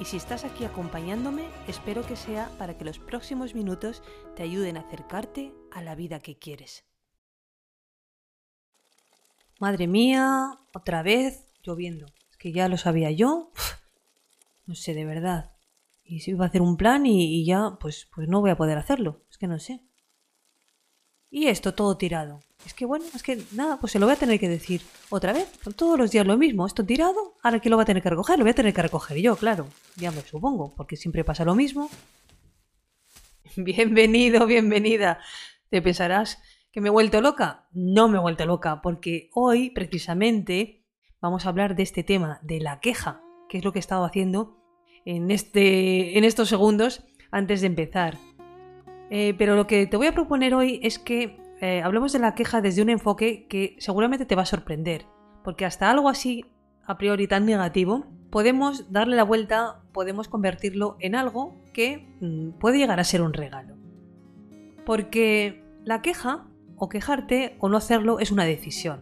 y si estás aquí acompañándome, espero que sea para que los próximos minutos te ayuden a acercarte a la vida que quieres. Madre mía, otra vez lloviendo. Es que ya lo sabía yo. No sé, de verdad. Y si iba a hacer un plan y, ya, pues, pues no voy a poder hacerlo. Es que no sé. Y esto todo tirado. Es que bueno, es que nada, pues se lo voy a tener que decir otra vez. Todos los días lo mismo. Esto tirado, ahora que lo va a tener que recoger, lo voy a tener que recoger yo, claro. Ya me supongo, porque siempre pasa lo mismo. Bienvenido, bienvenida. Te pensarás que me he vuelto loca. No me he vuelto loca, porque hoy precisamente vamos a hablar de este tema, de la queja, que es lo que he estado haciendo en, este, en estos segundos antes de empezar. Eh, pero lo que te voy a proponer hoy es que eh, hablemos de la queja desde un enfoque que seguramente te va a sorprender, porque hasta algo así, a priori tan negativo, podemos darle la vuelta, podemos convertirlo en algo que mm, puede llegar a ser un regalo. Porque la queja, o quejarte, o no hacerlo, es una decisión.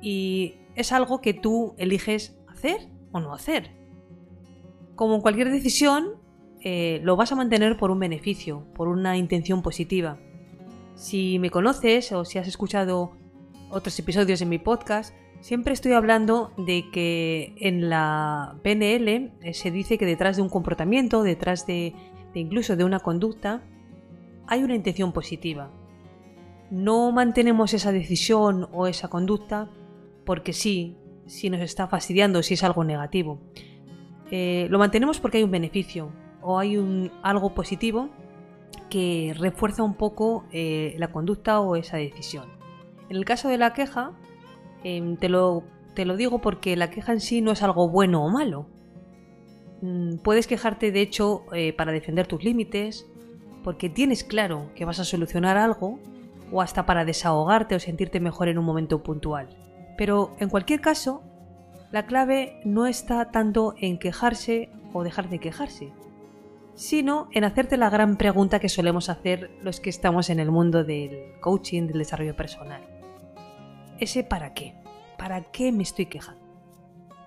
Y es algo que tú eliges hacer o no hacer. Como cualquier decisión, eh, lo vas a mantener por un beneficio, por una intención positiva. Si me conoces o si has escuchado otros episodios en mi podcast, siempre estoy hablando de que en la PNL eh, se dice que detrás de un comportamiento, detrás de, incluso de una conducta, hay una intención positiva. No mantenemos esa decisión o esa conducta porque sí, si nos está fastidiando, si es algo negativo. Eh, lo mantenemos porque hay un beneficio, o hay algo positivo que refuerza un poco eh, la conducta o esa decisión. En el caso de la queja, em, te, lo, te, lo, digo porque la queja en sí no es algo bueno o malo. Mm, puedes quejarte, de hecho, eh, para defender tus límites, porque tienes claro que vas a solucionar algo, o hasta para desahogarte o sentirte mejor en un momento puntual. Pero en cualquier caso, la clave no está tanto en quejarse o dejar de quejarse, sino en hacerte la gran pregunta que solemos hacer los que estamos en el mundo del coaching, del desarrollo personal. Ese para qué. ¿Para qué me estoy quejando?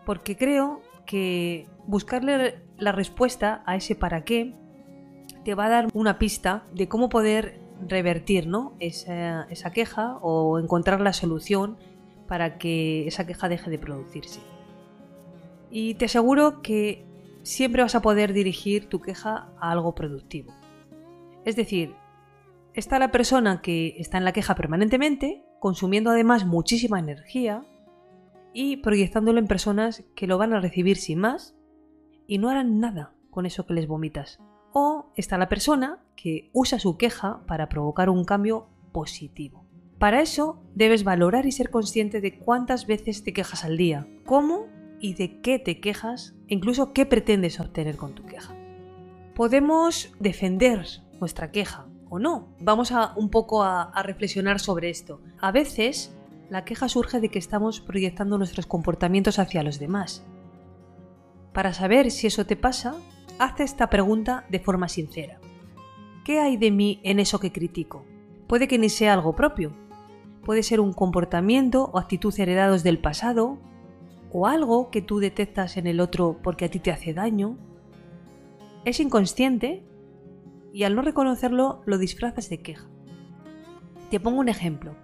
Porque creo que buscarle la respuesta a ese para qué te va a dar una pista de cómo poder revertir ¿no? esa, esa queja o encontrar la solución para que esa queja deje de producirse. Y te aseguro que siempre vas a poder dirigir tu queja a algo productivo. Es decir, está la persona que está en la queja permanentemente, consumiendo además muchísima energía y proyectándolo en personas que lo van a recibir sin más y no harán nada con eso que les vomitas. O está la persona que usa su queja para provocar un cambio positivo. Para eso debes valorar y ser consciente de cuántas veces te quejas al día, cómo y de qué te quejas e incluso qué pretendes obtener con tu queja. Podemos defender nuestra queja o no. Vamos a un poco a, a reflexionar sobre esto. A veces la queja surge de que estamos proyectando nuestros comportamientos hacia los demás. Para saber si eso te pasa, haz esta pregunta de forma sincera. ¿Qué hay de mí en eso que critico? Puede que ni sea algo propio. Puede ser un comportamiento o actitud heredados del pasado o algo que tú detectas en el otro porque a ti te hace daño. Es inconsciente y al no reconocerlo lo disfrazas de queja. Te pongo un ejemplo.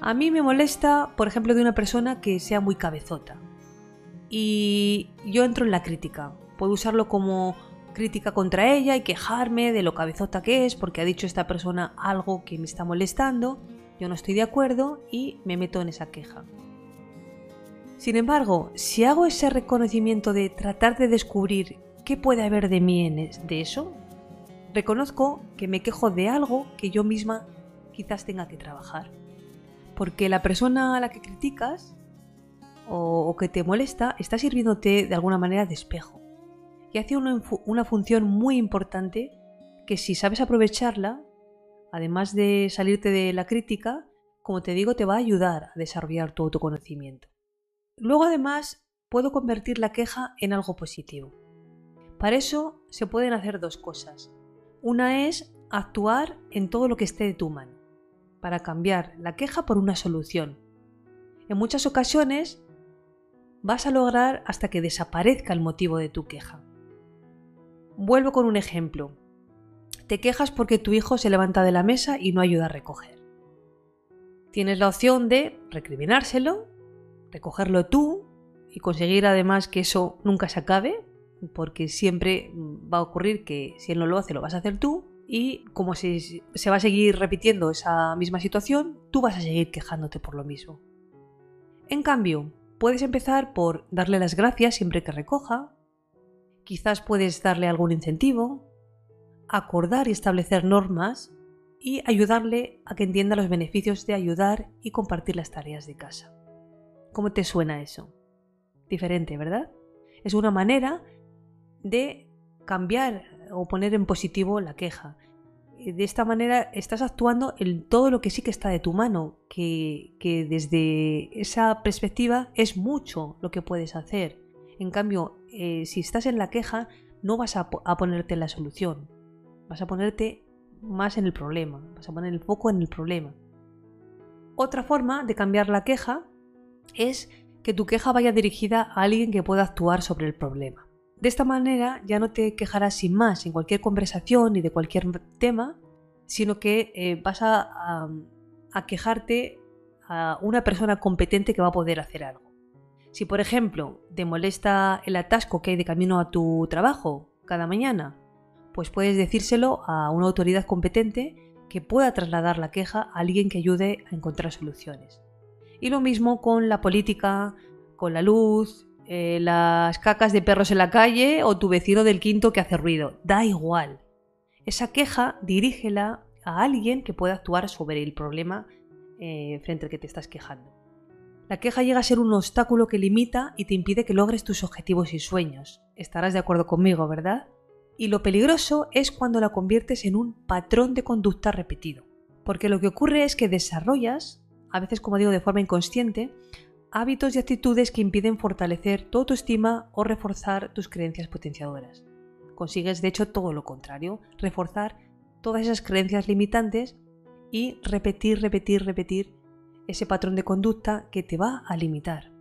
A mí me molesta, por ejemplo, de una persona que sea muy cabezota. Y yo entro en la crítica. Puedo usarlo como crítica contra ella y quejarme de lo cabezota que es porque ha dicho esta persona algo que me está molestando. Yo no estoy de acuerdo y me meto en esa queja. Sin embargo, si hago ese reconocimiento de tratar de descubrir qué puede haber de mí en eso, reconozco que me quejo de algo que yo misma quizás tenga que trabajar. Porque la persona a la que criticas o, que te molesta está sirviéndote de alguna manera de espejo. Y hace una, una función muy importante que si sabes aprovecharla, además de salirte de la crítica, como te digo, te va a ayudar a desarrollar tu autoconocimiento. Luego además puedo convertir la queja en algo positivo. Para eso se pueden hacer dos cosas. Una es actuar en todo lo que esté de tu mano, para cambiar la queja por una solución. En muchas ocasiones vas a lograr hasta que desaparezca el motivo de tu queja. Vuelvo con un ejemplo. Te quejas porque tu hijo se levanta de la mesa y no ayuda a recoger. Tienes la opción de recriminárselo, recogerlo tú y conseguir además que eso nunca se acabe, porque siempre va a ocurrir que si él no lo hace lo vas a hacer tú y como si se va a seguir repitiendo esa misma situación, tú vas a seguir quejándote por lo mismo. En cambio, puedes empezar por darle las gracias siempre que recoja, quizás puedes darle algún incentivo, acordar y establecer normas y ayudarle a que entienda los beneficios de ayudar y compartir las tareas de casa. ¿Cómo te suena eso? Diferente, ¿verdad? Es una manera de cambiar o poner en positivo la queja. De esta manera estás actuando en todo lo que sí que está de tu mano, que, desde esa perspectiva es mucho lo que puedes hacer. En cambio, eh, si estás en la queja, no vas a, a ponerte en la solución, vas a ponerte más en el problema, vas a poner el foco en el problema. Otra forma de cambiar la queja es que tu queja vaya dirigida a alguien que pueda actuar sobre el problema. De esta manera ya no te quejarás sin más en cualquier conversación ni de cualquier tema, sino que eh, vas a, a quejarte a una persona competente que va a poder hacer algo. Si por ejemplo te molesta el atasco que hay de camino a tu trabajo cada mañana, pues puedes decírselo a una autoridad competente que pueda trasladar la queja a alguien que ayude a encontrar soluciones. Y lo mismo con la política, con la luz, eh, las cacas de perros en la calle o tu vecino del quinto que hace ruido. Da igual. Esa queja dirígela a alguien que pueda actuar sobre el problema eh, frente al que te estás quejando. La queja llega a ser un obstáculo que limita y te impide que logres tus objetivos y sueños. Estarás de acuerdo conmigo, ¿verdad? Y lo peligroso es cuando la conviertes en un patrón de conducta repetido. Porque lo que ocurre es que desarrollas, a veces como digo de forma inconsciente, hábitos y actitudes que impiden fortalecer tu autoestima o reforzar tus creencias potenciadoras. Consigues de hecho todo lo contrario, reforzar todas esas creencias limitantes y repetir, repetir, repetir ese patrón de conducta que te va a limitar.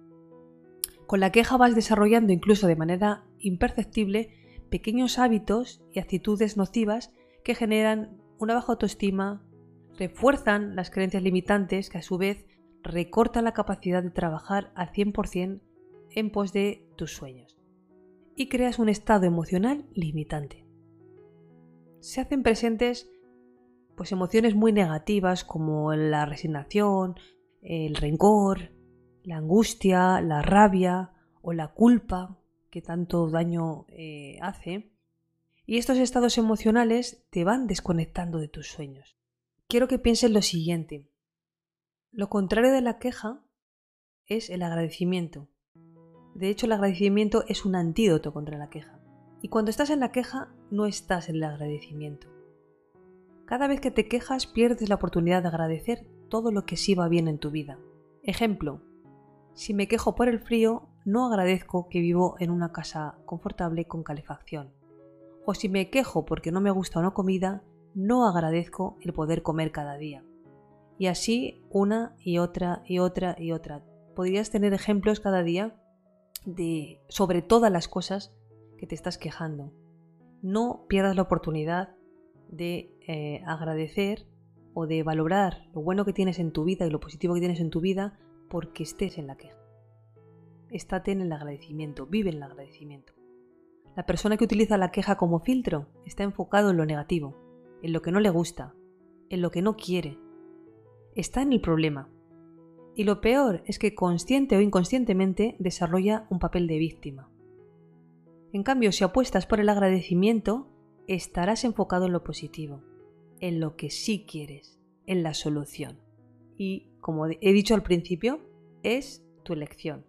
Con la queja vas desarrollando incluso de manera imperceptible pequeños hábitos y actitudes nocivas que generan una baja autoestima, refuerzan las creencias limitantes que a su vez recorta la capacidad de trabajar al 100% en pos de tus sueños y creas un estado emocional limitante. Se hacen presentes pues emociones muy negativas como la resignación, el rencor, la angustia, la rabia o la culpa que tanto daño eh, hace. Y estos estados emocionales te van desconectando de tus sueños. Quiero que pienses lo siguiente. Lo contrario de la queja es el agradecimiento. De hecho, el agradecimiento es un antídoto contra la queja. Y cuando estás en la queja, no estás en el agradecimiento. Cada vez que te quejas, pierdes la oportunidad de agradecer todo lo que sí va bien en tu vida. Ejemplo, si me quejo por el frío, no agradezco que vivo en una casa confortable con calefacción. O si me quejo porque no me gusta una comida, no agradezco el poder comer cada día. Y así una y otra y otra y otra. Podrías tener ejemplos cada día de sobre todas las cosas que te estás quejando. No pierdas la oportunidad de eh, agradecer o de valorar lo bueno que tienes en tu vida y lo positivo que tienes en tu vida porque estés en la queja. Estate en el agradecimiento, vive en el agradecimiento. La persona que utiliza la queja como filtro está enfocado en lo negativo, en lo que no le gusta, en lo que no quiere, está en el problema. Y lo peor es que consciente o inconscientemente desarrolla un papel de víctima. En cambio, si apuestas por el agradecimiento, estarás enfocado en lo positivo, en lo que sí quieres, en la solución. Y, como he dicho al principio, es tu elección.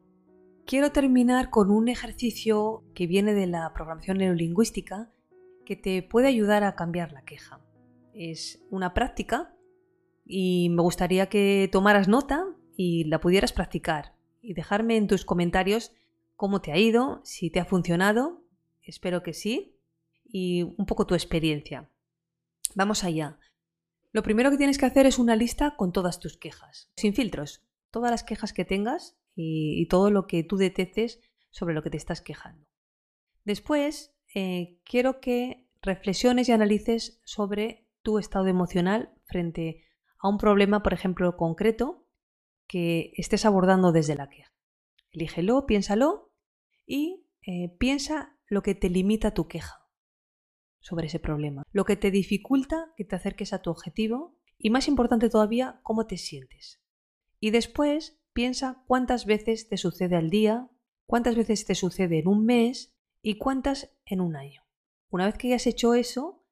Quiero terminar con un ejercicio que viene de la programación neurolingüística que te puede ayudar a cambiar la queja. Es una práctica y me gustaría que tomaras nota y la pudieras practicar y dejarme en tus comentarios cómo te ha ido, si te ha funcionado, espero que sí, y un poco tu experiencia. Vamos allá. Lo primero que tienes que hacer es una lista con todas tus quejas, sin filtros, todas las quejas que tengas y, todo lo que tú detectes sobre lo que te estás quejando. Después, eh, quiero que reflexiones y analices sobre tu estado emocional frente a un problema, por ejemplo, concreto que estés abordando desde la queja. Elígelo, piénsalo y eh, piensa lo que te limita tu queja sobre ese problema, lo que te dificulta que te acerques a tu objetivo y más importante todavía, cómo te sientes. Y después piensa cuántas veces te sucede al día, cuántas veces te sucede en un mes y cuántas en un año. Una vez que hayas hecho eso,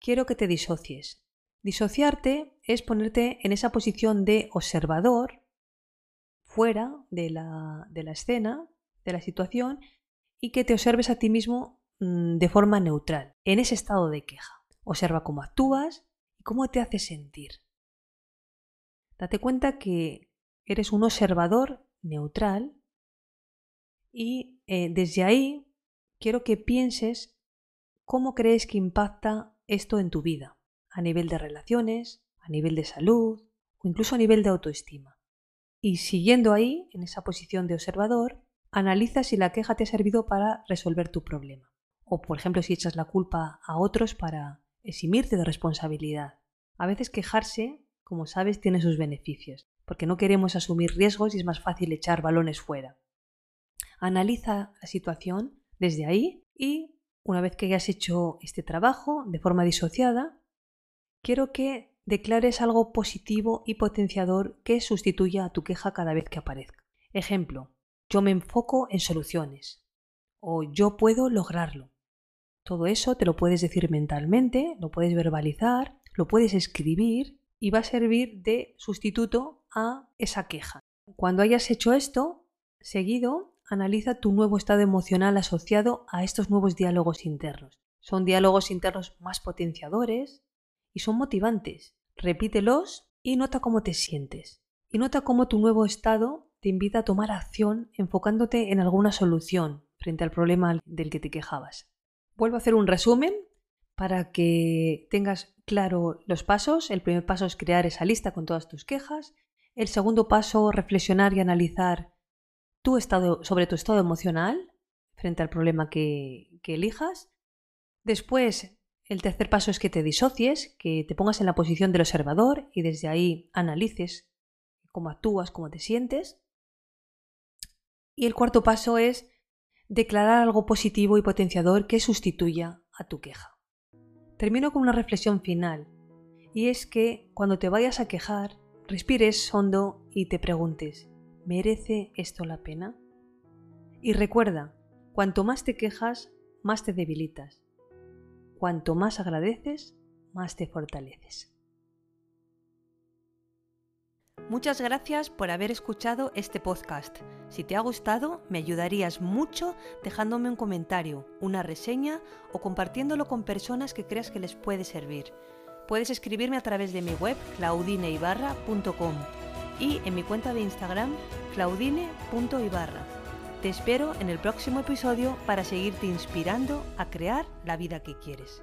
quiero que te disocies Disociarte es ponerte en esa posición de observador, fuera de la, de la escena, de la situación, y que te observes a ti mismo mm, de forma neutral, en ese estado de queja. Observa cómo actúas y cómo te hace sentir. Date cuenta que eres un observador neutral y eh, desde ahí quiero que pienses cómo crees que impacta esto en tu vida a nivel de relaciones, a nivel de salud o incluso a nivel de autoestima. Y siguiendo ahí, en esa posición de observador, analiza si la queja te ha servido para resolver tu problema. O, por ejemplo, si echas la culpa a otros para eximirte de responsabilidad. A veces quejarse, como sabes, tiene sus beneficios, porque no queremos asumir riesgos y es más fácil echar balones fuera. Analiza la situación desde ahí y, una vez que hayas hecho este trabajo de forma disociada, quiero que declares algo positivo y potenciador que sustituya a tu queja cada vez que aparezca. Ejemplo, yo me enfoco en soluciones o yo puedo lograrlo. Todo eso te lo puedes decir mentalmente, lo puedes verbalizar, lo puedes escribir y va a servir de sustituto a esa queja. Cuando hayas hecho esto, seguido, analiza tu nuevo estado emocional asociado a estos nuevos diálogos internos. Son diálogos internos más potenciadores, y son motivantes. Repítelos y nota cómo te sientes. Y nota cómo tu nuevo estado te invita a tomar acción enfocándote en alguna solución frente al problema del que te quejabas. Vuelvo a hacer un resumen para que tengas claro los pasos. El primer paso es crear esa lista con todas tus quejas. El segundo paso, reflexionar y analizar sobre tu estado emocional frente al problema que, que elijas. Después, el tercer paso es que te disocies, que te pongas en la posición del observador y desde ahí analices cómo actúas, cómo te sientes. Y el cuarto paso es declarar algo positivo y potenciador que sustituya a tu queja. Termino con una reflexión final, y es que cuando te vayas a quejar, respires hondo y te preguntes, ¿merece esto la pena? Y recuerda, cuanto más te quejas, más te debilitas Cuanto más agradeces, más te fortaleces. Muchas gracias por haber escuchado este podcast. Si te ha gustado, me ayudarías mucho dejándome un comentario, una reseña o compartiéndolo con personas que creas que les puede servir. Puedes escribirme a través de mi web claudineibarra.com y en mi cuenta de Instagram claudine.ibarra. Te espero en el próximo episodio para seguirte inspirando a crear la vida que quieres.